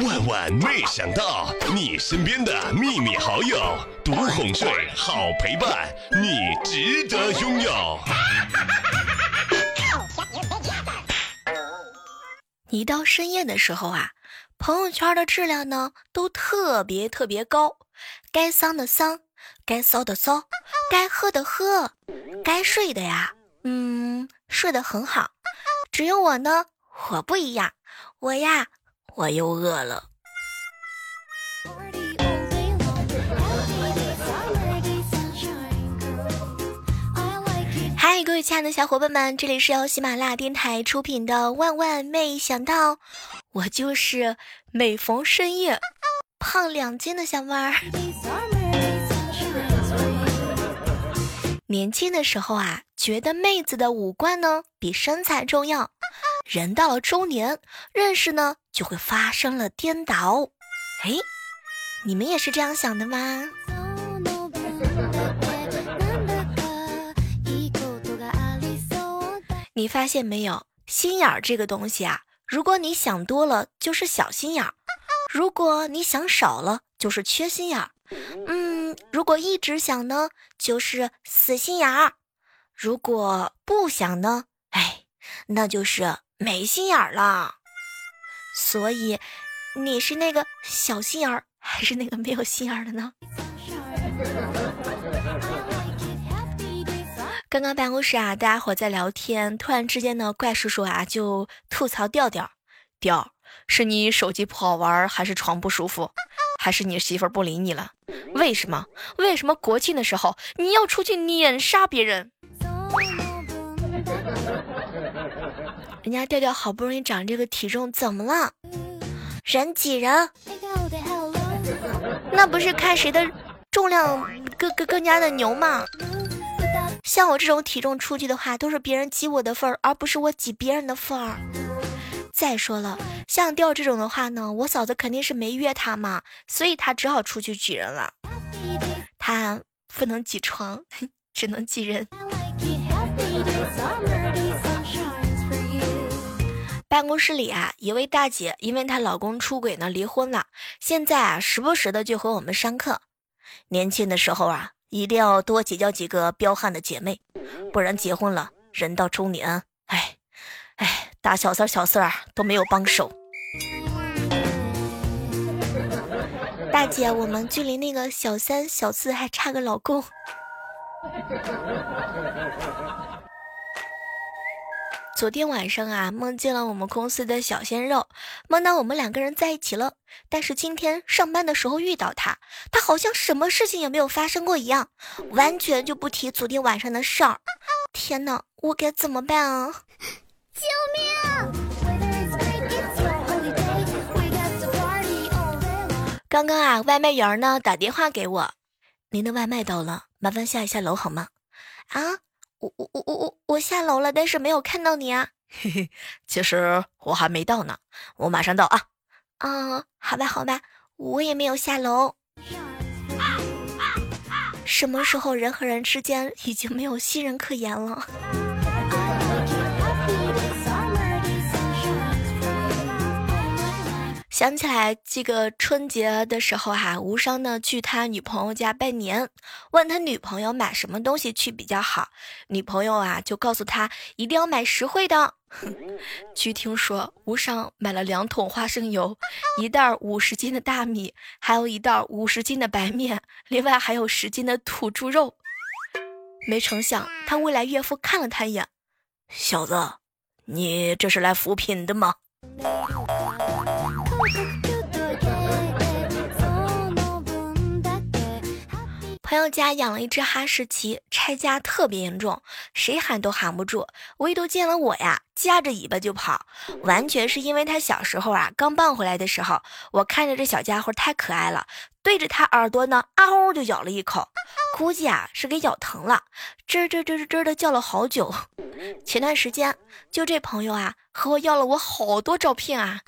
万万没想到，你身边的秘密好友，独哄睡，好陪伴，你值得拥有。一到深夜的时候啊，朋友圈的质量呢都特别特别高，该丧的丧，该骚的骚，该喝的喝，该睡的呀，嗯，睡得很好。只有我呢，我不一样，我呀。我又饿了。嗨，各位亲爱的小伙伴们，这里是由喜马拉雅电台出品的《万万没想到》，我就是每逢深夜胖两斤的小妹儿。年轻的时候啊，觉得妹子的五官呢比身材重要。人到了中年，认识呢就会发生了颠倒。哎，你们也是这样想的吗？你发现没有，心眼儿这个东西啊，如果你想多了就是小心眼儿，如果你想少了就是缺心眼儿。嗯，如果一直想呢，就是死心眼儿；如果不想呢，哎，那就是。没心眼儿了，所以你是那个小心眼儿，还是那个没有心眼儿的呢？刚刚办公室啊，大家伙在聊天，突然之间呢，怪叔叔啊就吐槽调调，调是你手机不好玩，还是床不舒服，还是你媳妇儿不理你了？为什么？为什么国庆的时候你要出去碾杀别人？人家调调好不容易长这个体重，怎么了？人挤人，那不是看谁的重量更更更加的牛吗？像我这种体重出去的话，都是别人挤我的份儿，而不是我挤别人的份儿。再说了，像调这种的话呢，我嫂子肯定是没约他嘛，所以他只好出去挤人了。他不能挤床，只能挤人。办公室里啊，一位大姐因为她老公出轨呢离婚了，现在啊时不时的就和我们上课。年轻的时候啊，一定要多结交几个彪悍的姐妹，不然结婚了，人到中年，哎，哎，大小三小四儿都没有帮手。大姐，我们距离那个小三小四还差个老公。昨天晚上啊，梦见了我们公司的小鲜肉，梦到我们两个人在一起了。但是今天上班的时候遇到他，他好像什么事情也没有发生过一样，完全就不提昨天晚上的事儿。天哪，我该怎么办啊？救命！刚刚啊，外卖员呢打电话给我，您的外卖到了，麻烦下一下楼好吗？啊？我我我我我我下楼了，但是没有看到你啊。嘿 嘿，其实我还没到呢，我马上到啊。嗯，好吧好吧，我也没有下楼。什么时候人和人之间已经没有信任可言了？想起来这个春节的时候哈，无伤呢去他女朋友家拜年，问他女朋友买什么东西去比较好，女朋友啊就告诉他一定要买实惠的。据听说，无伤买了两桶花生油，一袋五十斤的大米，还有一袋五十斤的白面，另外还有十斤的土猪肉。没成想，他未来岳父看了他一眼，小子，你这是来扶贫的吗？朋友家养了一只哈士奇，拆家特别严重，谁喊都喊不住，唯独见了我呀，夹着尾巴就跑。完全是因为他小时候啊，刚抱回来的时候，我看着这小家伙太可爱了，对着他耳朵呢，嗷就咬了一口，估计啊是给咬疼了，吱吱吱吱吱的叫了好久。前段时间，就这朋友啊，和我要了我好多照片啊，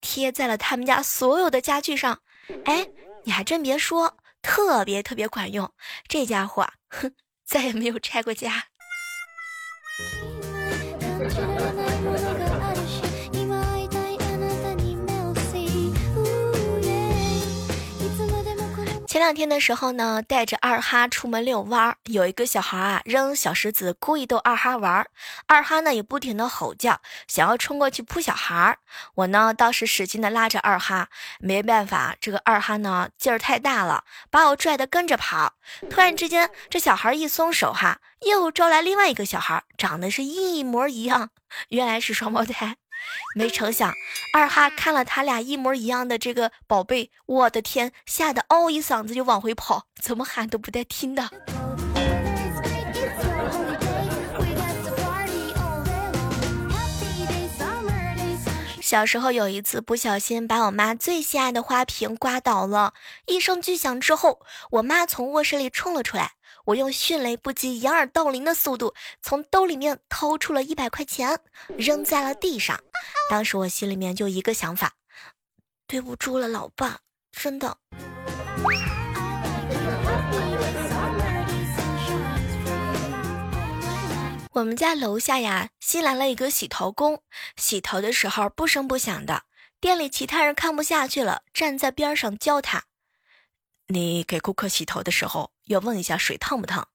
贴在了他们家所有的家具上。哎，你还真别说。特别特别管用，这家伙，哼，再也没有拆过家。前两天的时候呢，带着二哈出门遛弯儿，有一个小孩啊扔小石子，故意逗二哈玩儿。二哈呢也不停的吼叫，想要冲过去扑小孩儿。我呢倒是使劲的拉着二哈，没办法，这个二哈呢劲儿太大了，把我拽的跟着跑。突然之间，这小孩一松手哈，又招来另外一个小孩，长得是一模一样，原来是双胞胎。没成想，二哈看了他俩一模一样的这个宝贝，我的天，吓得嗷一嗓子就往回跑，怎么喊都不带听的。小时候有一次不小心把我妈最心爱的花瓶刮倒了，一声巨响之后，我妈从卧室里冲了出来。我用迅雷不及掩耳盗铃的速度，从兜里面掏出了一百块钱，扔在了地上。当时我心里面就一个想法：对不住了，老爸，真的。我们家楼下呀，新来了一个洗头工，洗头的时候不声不响的，店里其他人看不下去了，站在边上教他。你给顾客洗头的时候要问一下水烫不烫。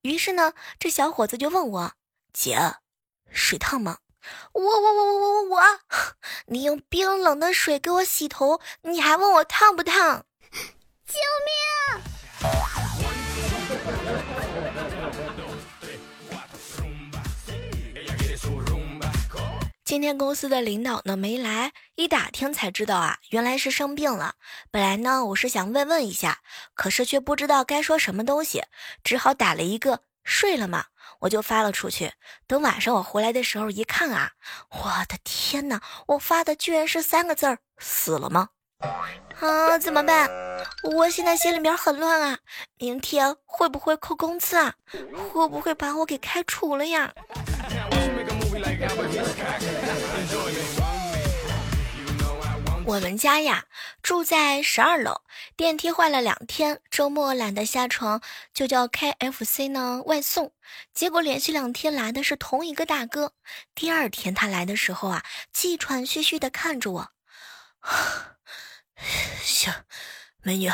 于是呢，这小伙子就问我：“姐，水烫吗？”我我我我我我我，你用冰冷的水给我洗头，你还问我烫不烫？救命！今天公司的领导呢没来，一打听才知道啊，原来是生病了。本来呢我是想慰问一下，可是却不知道该说什么东西，只好打了一个睡了吗？我就发了出去。等晚上我回来的时候一看啊，我的天哪！我发的居然是三个字儿：死了吗？啊，怎么办？我现在心里面很乱啊！明天会不会扣工资啊？会不会把我给开除了呀？我们家呀住在十二楼，电梯坏了两天，周末懒得下床，就叫 KFC 呢外送。结果连续两天来的是同一个大哥。第二天他来的时候啊，气喘吁吁的看着我，行，美女，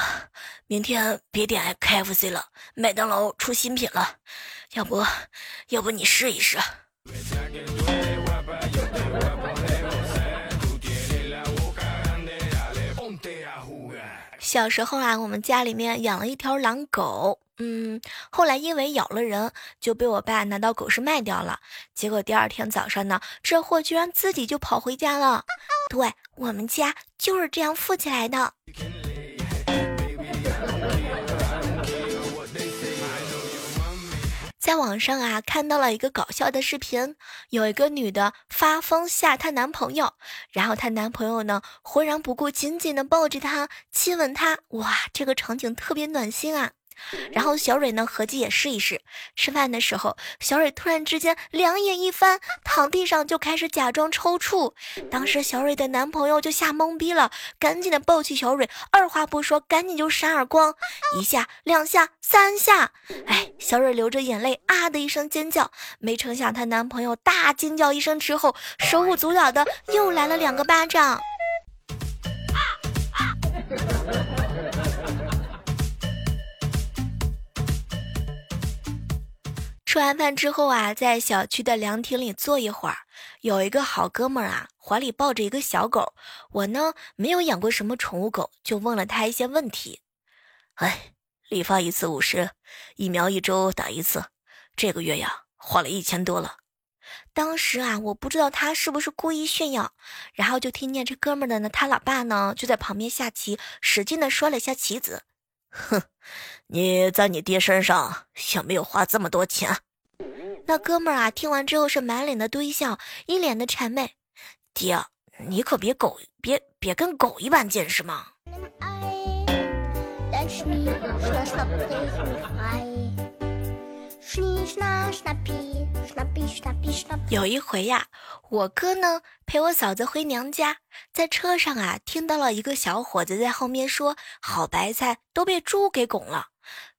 明天别点 KFC 了，麦当劳出新品了，要不要不你试一试？小时候啊，我们家里面养了一条狼狗，嗯，后来因为咬了人，就被我爸拿到狗市卖掉了。结果第二天早上呢，这货居然自己就跑回家了。对我们家就是这样富起来的。在网上啊看到了一个搞笑的视频，有一个女的发疯吓她男朋友，然后她男朋友呢浑然不顾，紧紧的抱着她，亲吻她，哇，这个场景特别暖心啊。然后小蕊呢，合计也试一试。吃饭的时候，小蕊突然之间两眼一翻，躺地上就开始假装抽搐。当时小蕊的男朋友就吓懵逼了，赶紧的抱起小蕊，二话不说，赶紧就扇耳光，一下、两下、三下。哎，小蕊流着眼泪啊的一声尖叫。没成想，她男朋友大惊叫一声之后，手舞足蹈的又来了两个巴掌。吃完饭之后啊，在小区的凉亭里坐一会儿，有一个好哥们儿啊，怀里抱着一个小狗。我呢，没有养过什么宠物狗，就问了他一些问题。哎，理发一次五十，疫苗一周打一次，这个月呀，花了一千多了。当时啊，我不知道他是不是故意炫耀，然后就听见这哥们儿的呢，他老爸呢就在旁边下棋，使劲的摔了一下棋子。哼，你在你爹身上有没有花这么多钱？那哥们儿啊，听完之后是满脸的堆笑，一脸的谄媚。爹，你可别狗，别别跟狗一般见识嘛。有一回呀，我哥呢陪我嫂子回娘家，在车上啊，听到了一个小伙子在后面说：“好白菜都被猪给拱了。”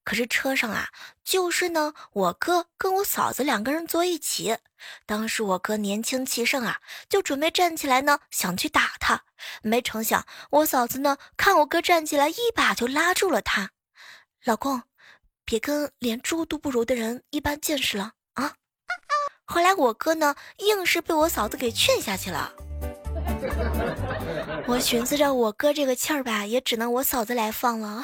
可是车上啊，就是呢，我哥跟我嫂子两个人坐一起。当时我哥年轻气盛啊，就准备站起来呢，想去打他。没成想，我嫂子呢，看我哥站起来，一把就拉住了他。老公，别跟连猪都不如的人一般见识了啊！后来我哥呢，硬是被我嫂子给劝下去了。我寻思着，我哥这个气儿吧，也只能我嫂子来放了。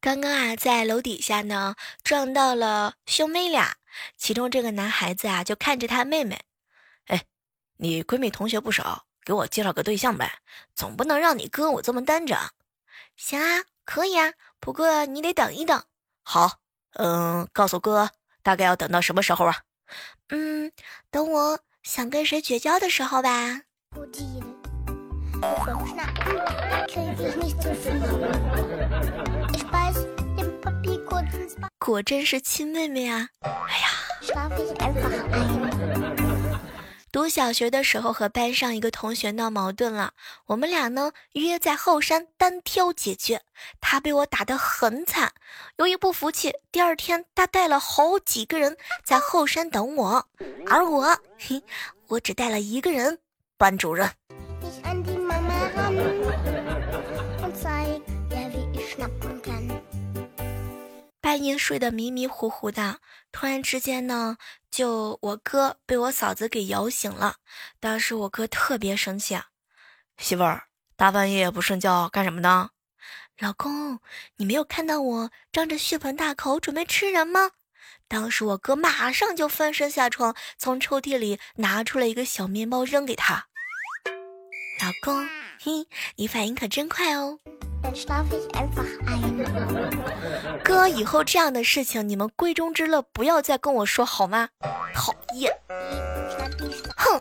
刚刚啊，在楼底下呢，撞到了兄妹俩，其中这个男孩子啊，就看着他妹妹，哎，你闺蜜同学不少，给我介绍个对象呗，总不能让你哥我这么单着。行啊，可以啊，不过你得等一等。好，嗯，告诉哥，大概要等到什么时候啊？嗯，等我想跟谁绝交的时候吧。果真是亲妹妹啊！哎呀，读小学的时候和班上一个同学闹矛盾了，我们俩呢约在后山单挑解决。他被我打得很惨，由于不服气，第二天他带了好几个人在后山等我，而我，嘿，我只带了一个人，班主任。半夜睡得迷迷糊糊的，突然之间呢，就我哥被我嫂子给摇醒了。当时我哥特别生气，媳妇儿大半夜不睡觉干什么呢？老公，你没有看到我张着血盆大口准备吃人吗？当时我哥马上就翻身下床，从抽屉里拿出了一个小面包扔给他。老公，嘿，你反应可真快哦。哥，以后这样的事情你们闺中之乐不要再跟我说好吗？讨厌！哼。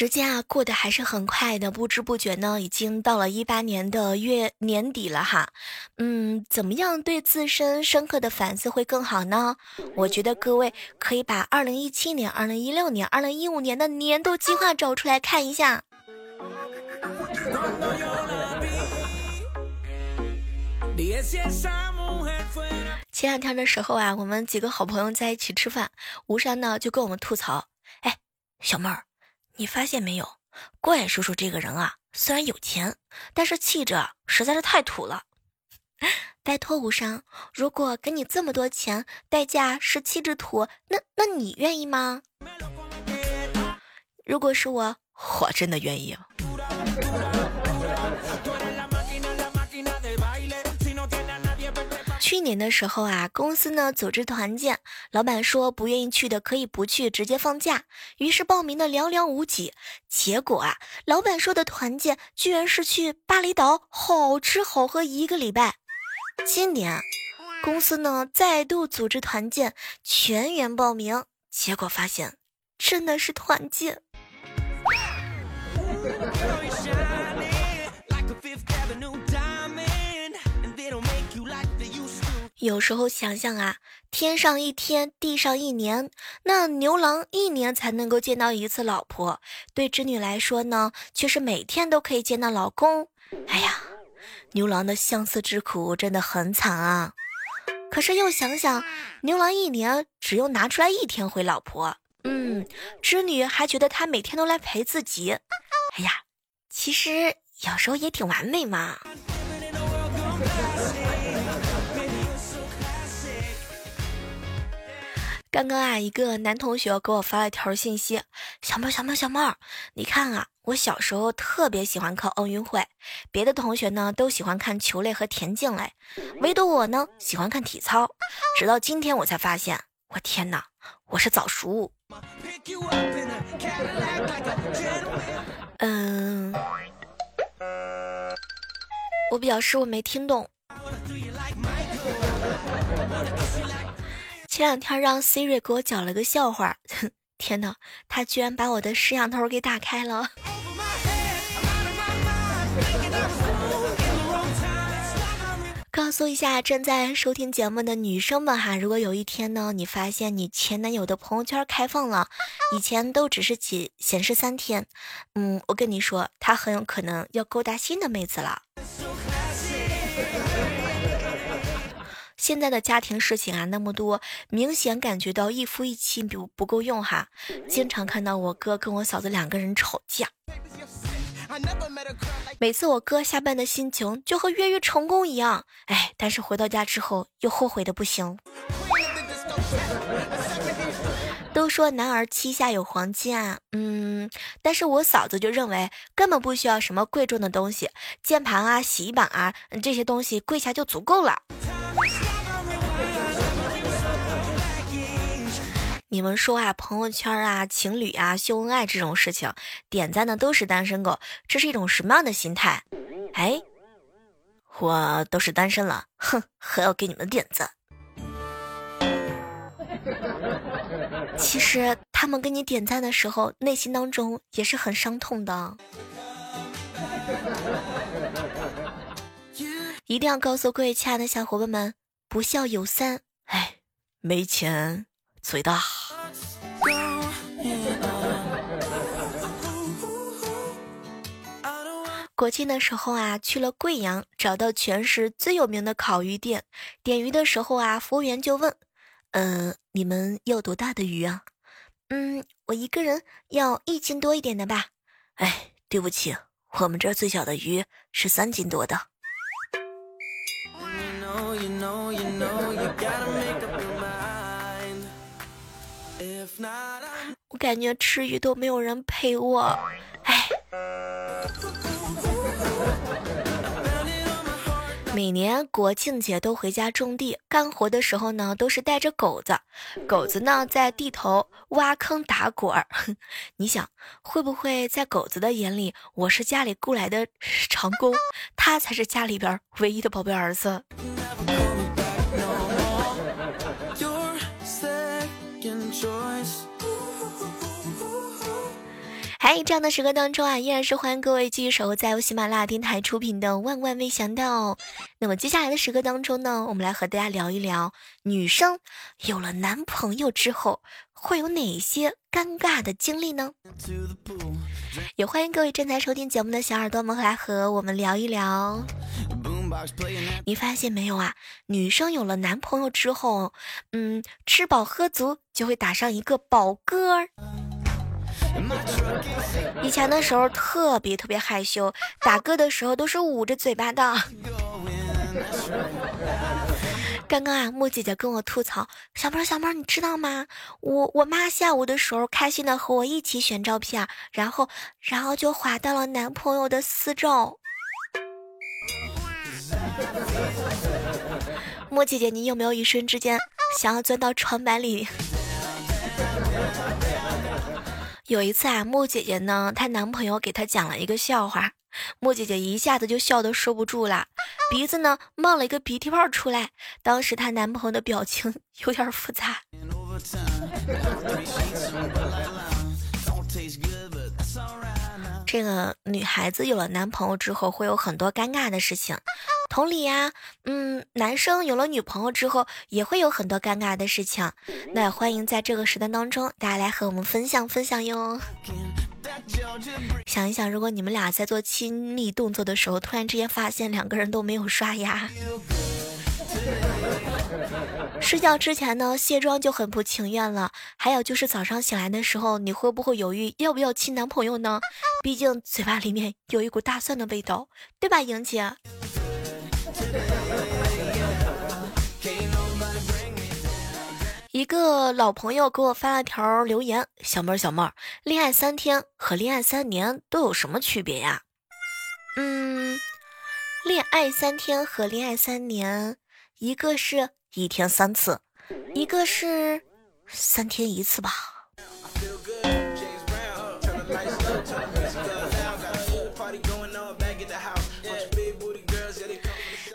时间啊，过得还是很快的，不知不觉呢，已经到了一八年的月年底了哈。嗯，怎么样对自身深刻的反思会更好呢？我觉得各位可以把二零一七年、二零一六年、二零一五年的年度计划找出来看一下。前两天的时候啊，我们几个好朋友在一起吃饭，吴山呢就跟我们吐槽：“哎，小妹儿。”你发现没有，怪叔叔这个人啊，虽然有钱，但是气质实在是太土了。拜托无伤，如果给你这么多钱，代价是气质土，那那你愿意吗？如果是我，我真的愿意。去年的时候啊，公司呢组织团建，老板说不愿意去的可以不去，直接放假。于是报名的寥寥无几。结果啊，老板说的团建居然是去巴厘岛，好吃好喝一个礼拜。今年，公司呢再度组织团建，全员报名，结果发现真的是团建。有时候想想啊，天上一天，地上一年，那牛郎一年才能够见到一次老婆，对织女来说呢，却是每天都可以见到老公。哎呀，牛郎的相思之苦真的很惨啊！可是又想想，牛郎一年只用拿出来一天回老婆，嗯，织女还觉得他每天都来陪自己。哎呀，其实有时候也挺完美嘛。刚刚啊，一个男同学给我发了条信息：“小妹，小妹，小妹，你看啊，我小时候特别喜欢看奥运会，别的同学呢都喜欢看球类和田径类，唯独我呢喜欢看体操。直到今天我才发现，我天哪，我是早熟。”嗯，我表示我没听懂。前两天让 Siri 给我讲了个笑话，天哪，他居然把我的摄像头给打开了。告诉一下正在收听节目的女生们哈，如果有一天呢，你发现你前男友的朋友圈开放了，以前都只是显显示三天，嗯，我跟你说，他很有可能要勾搭新的妹子了。现在的家庭事情啊那么多，明显感觉到一夫一妻不不够用哈。经常看到我哥跟我嫂子两个人吵架，每次我哥下班的心情就和越狱成功一样，哎，但是回到家之后又后悔的不行。都说男儿膝下有黄金啊，嗯，但是我嫂子就认为根本不需要什么贵重的东西，键盘啊、洗衣板啊这些东西跪下就足够了。你们说啊，朋友圈啊、情侣啊秀恩爱这种事情，点赞的都是单身狗，这是一种什么样的心态？哎，我都是单身了，哼，还要给你们点赞。其实他们给你点赞的时候，内心当中也是很伤痛的。一定要告诉各位亲爱的小伙伴们，不孝有三，哎，没钱嘴大。国庆的时候啊，去了贵阳，找到全市最有名的烤鱼店，点鱼的时候啊，服务员就问。呃，你们要多大的鱼啊？嗯，我一个人要一斤多一点的吧。哎，对不起，我们这儿最小的鱼是三斤多的。我感觉吃鱼都没有人陪我，哎。每年国庆节都回家种地干活的时候呢，都是带着狗子。狗子呢在地头挖坑打滚儿。你想会不会在狗子的眼里，我是家里雇来的长工，他才是家里边唯一的宝贝儿子？在这样的时刻当中啊，依然是欢迎各位继续守候在由喜马拉雅电台出品的《万万没想到》。那么接下来的时刻当中呢，我们来和大家聊一聊女生有了男朋友之后会有哪些尴尬的经历呢？也欢迎各位正在收听节目的小耳朵们来和我们聊一聊。你发现没有啊？女生有了男朋友之后，嗯，吃饱喝足就会打上一个饱嗝。以前的时候特别特别害羞，打嗝的时候都是捂着嘴巴的。刚刚啊，木姐姐跟我吐槽：“小猫，小猫，你知道吗？我我妈下午的时候开心的和我一起选照片，然后然后就滑到了男朋友的私照。”木姐姐，你有没有一瞬之间想要钻到床板里？有一次啊，木姐姐呢，她男朋友给她讲了一个笑话，木姐姐一下子就笑得收不住了，鼻子呢冒了一个鼻涕泡出来。当时她男朋友的表情 有点复杂。这个女孩子有了男朋友之后，会有很多尴尬的事情。同理呀，嗯，男生有了女朋友之后，也会有很多尴尬的事情。那欢迎在这个时段当中，大家来和我们分享分享哟。想一想，如果你们俩在做亲密动作的时候，突然之间发现两个人都没有刷牙。睡觉之前呢，卸妆就很不情愿了。还有就是早上醒来的时候，你会不会犹豫要不要亲男朋友呢？毕竟嘴巴里面有一股大蒜的味道，对吧，莹姐？一个老朋友给我发了条留言：“小妹儿，小妹儿，恋爱三天和恋爱三年都有什么区别呀？”嗯，恋爱三天和恋爱三年。一个是一天三次，一个是三天一次吧。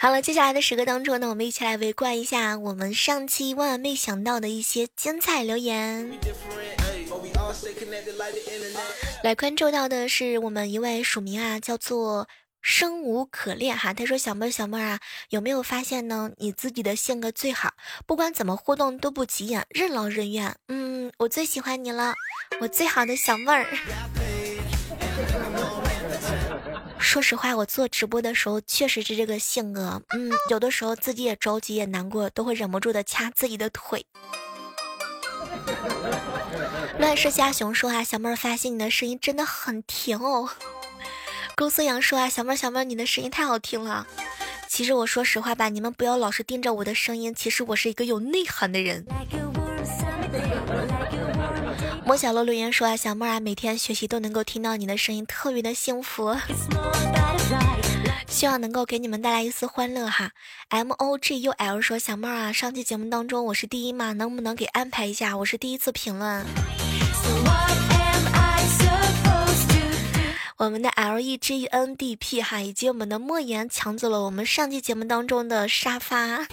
好了，接下来的时刻当中呢，我们一起来围观一下我们上期万万没想到的一些精彩留言。来关注到的是我们一位署名啊，叫做。生无可恋哈，他说小妹儿小妹儿啊，有没有发现呢？你自己的性格最好，不管怎么互动都不急眼，任劳任怨。嗯，我最喜欢你了，我最好的小妹儿。说实话，我做直播的时候确实是这个性格，嗯，有的时候自己也着急也难过，都会忍不住的掐自己的腿。乱世虾熊说啊，小妹儿发现你的声音真的很甜哦。公孙阳说啊，小妹儿小妹儿，你的声音太好听了。其实我说实话吧，你们不要老是盯着我的声音，其实我是一个有内涵的人。小乐留言说啊，小妹儿啊，每天学习都能够听到你的声音，特别的幸福。希望能够给你们带来一丝欢乐哈。M O G U L 说，小妹儿啊，上期节目当中我是第一嘛，能不能给安排一下？我是第一次评论。我们的 L E G N D P 哈，以及我们的莫言抢走了我们上期节目当中的沙发。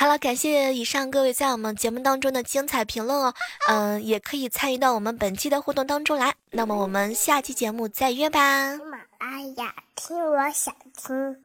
好了，感谢以上各位在我们节目当中的精彩评论哦，嗯，也可以参与到我们本期的互动当中来。那么我们下期节目再约吧。喜马拉雅听，我想听。